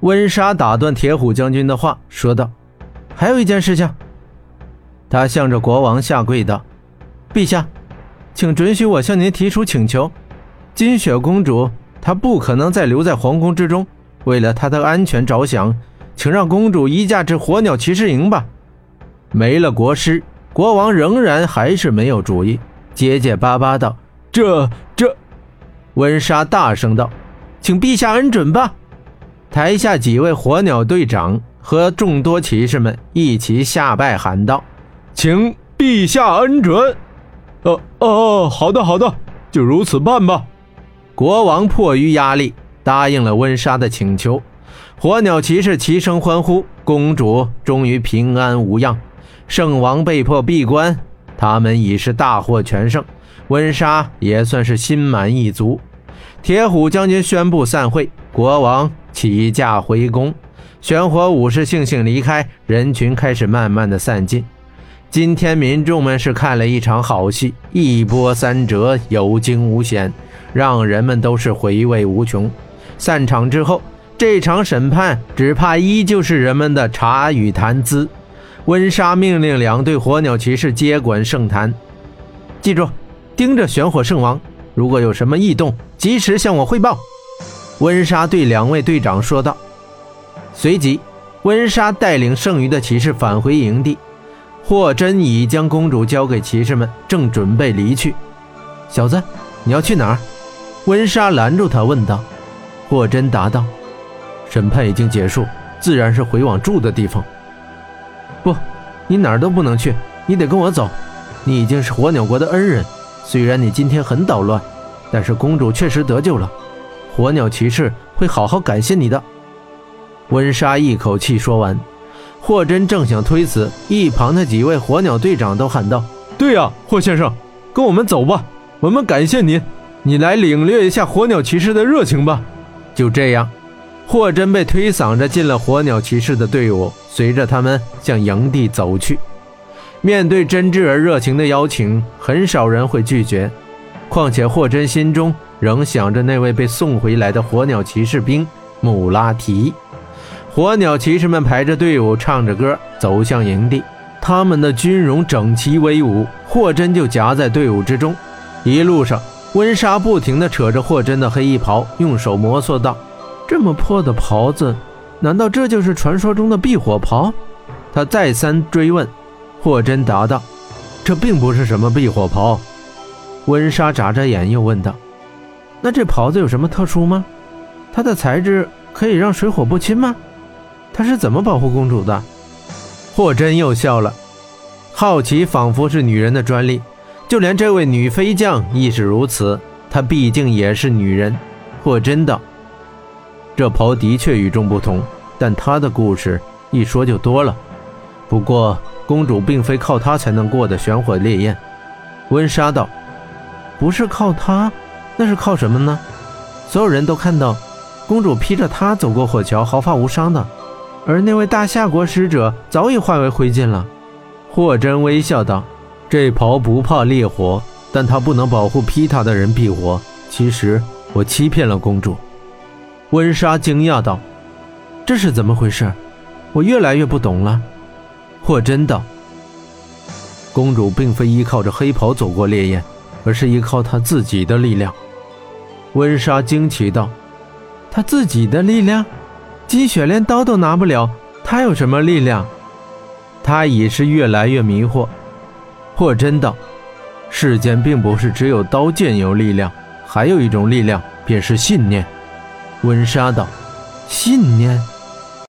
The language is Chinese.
温莎打断铁虎将军的话，说道：“还有一件事情。”他向着国王下跪道：“陛下，请准许我向您提出请求。金雪公主她不可能再留在皇宫之中，为了她的安全着想，请让公主移驾至火鸟骑士营吧。”没了国师，国王仍然还是没有主意，结结巴巴道：“这这。”温莎大声道：“请陛下恩准吧！”台下几位火鸟队长和众多骑士们一起下拜，喊道：“请陛下恩准！”“哦哦，好的好的，就如此办吧。”国王迫于压力答应了温莎的请求。火鸟骑士齐声欢呼：“公主终于平安无恙！”圣王被迫闭关，他们已是大获全胜，温莎也算是心满意足。铁虎将军宣布散会，国王起驾回宫，玄火武士悻悻离开，人群开始慢慢的散尽。今天民众们是看了一场好戏，一波三折，有惊无险，让人们都是回味无穷。散场之后，这场审判只怕依旧是人们的茶与谈资。温莎命令两队火鸟骑士接管圣坛，记住，盯着玄火圣王，如果有什么异动，及时向我汇报。温莎对两位队长说道。随即，温莎带领剩余的骑士返回营地。霍真已将公主交给骑士们，正准备离去。小子，你要去哪儿？温莎拦住他，问道。霍真答道：“审判已经结束，自然是回往住的地方。”不，你哪儿都不能去，你得跟我走。你已经是火鸟国的恩人，虽然你今天很捣乱，但是公主确实得救了。火鸟骑士会好好感谢你的。温莎一口气说完，霍真正想推辞，一旁的几位火鸟队长都喊道：“对呀，霍先生，跟我们走吧，我们感谢您，你来领略一下火鸟骑士的热情吧。”就这样。霍真被推搡着进了火鸟骑士的队伍，随着他们向营地走去。面对真挚而热情的邀请，很少人会拒绝。况且霍真心中仍想着那位被送回来的火鸟骑士兵穆拉提。火鸟骑士们排着队伍，唱着歌走向营地，他们的军容整齐威武。霍真就夹在队伍之中。一路上，温莎不停地扯着霍真的黑衣袍，用手摩挲道。这么破的袍子，难道这就是传说中的避火袍？他再三追问。霍真答道：“这并不是什么避火袍。”温莎眨着眼又问道：“那这袍子有什么特殊吗？它的材质可以让水火不侵吗？它是怎么保护公主的？”霍真又笑了。好奇仿佛是女人的专利，就连这位女飞将亦是如此。她毕竟也是女人。霍真道。这袍的确与众不同，但她的故事一说就多了。不过，公主并非靠它才能过的玄火烈焰。温莎道：“不是靠它，那是靠什么呢？”所有人都看到，公主披着它走过火桥，毫发无伤的。而那位大夏国使者早已化为灰烬了。霍真微笑道：“这袍不怕烈火，但它不能保护披它的人避火。其实，我欺骗了公主。”温莎惊讶道：“这是怎么回事？我越来越不懂了。”霍真道：“公主并非依靠着黑袍走过烈焰，而是依靠她自己的力量。”温莎惊奇道：“他自己的力量？积雪连刀都拿不了，他有什么力量？”他已是越来越迷惑。霍真道：“世间并不是只有刀剑有力量，还有一种力量，便是信念。”温莎道：“信念。”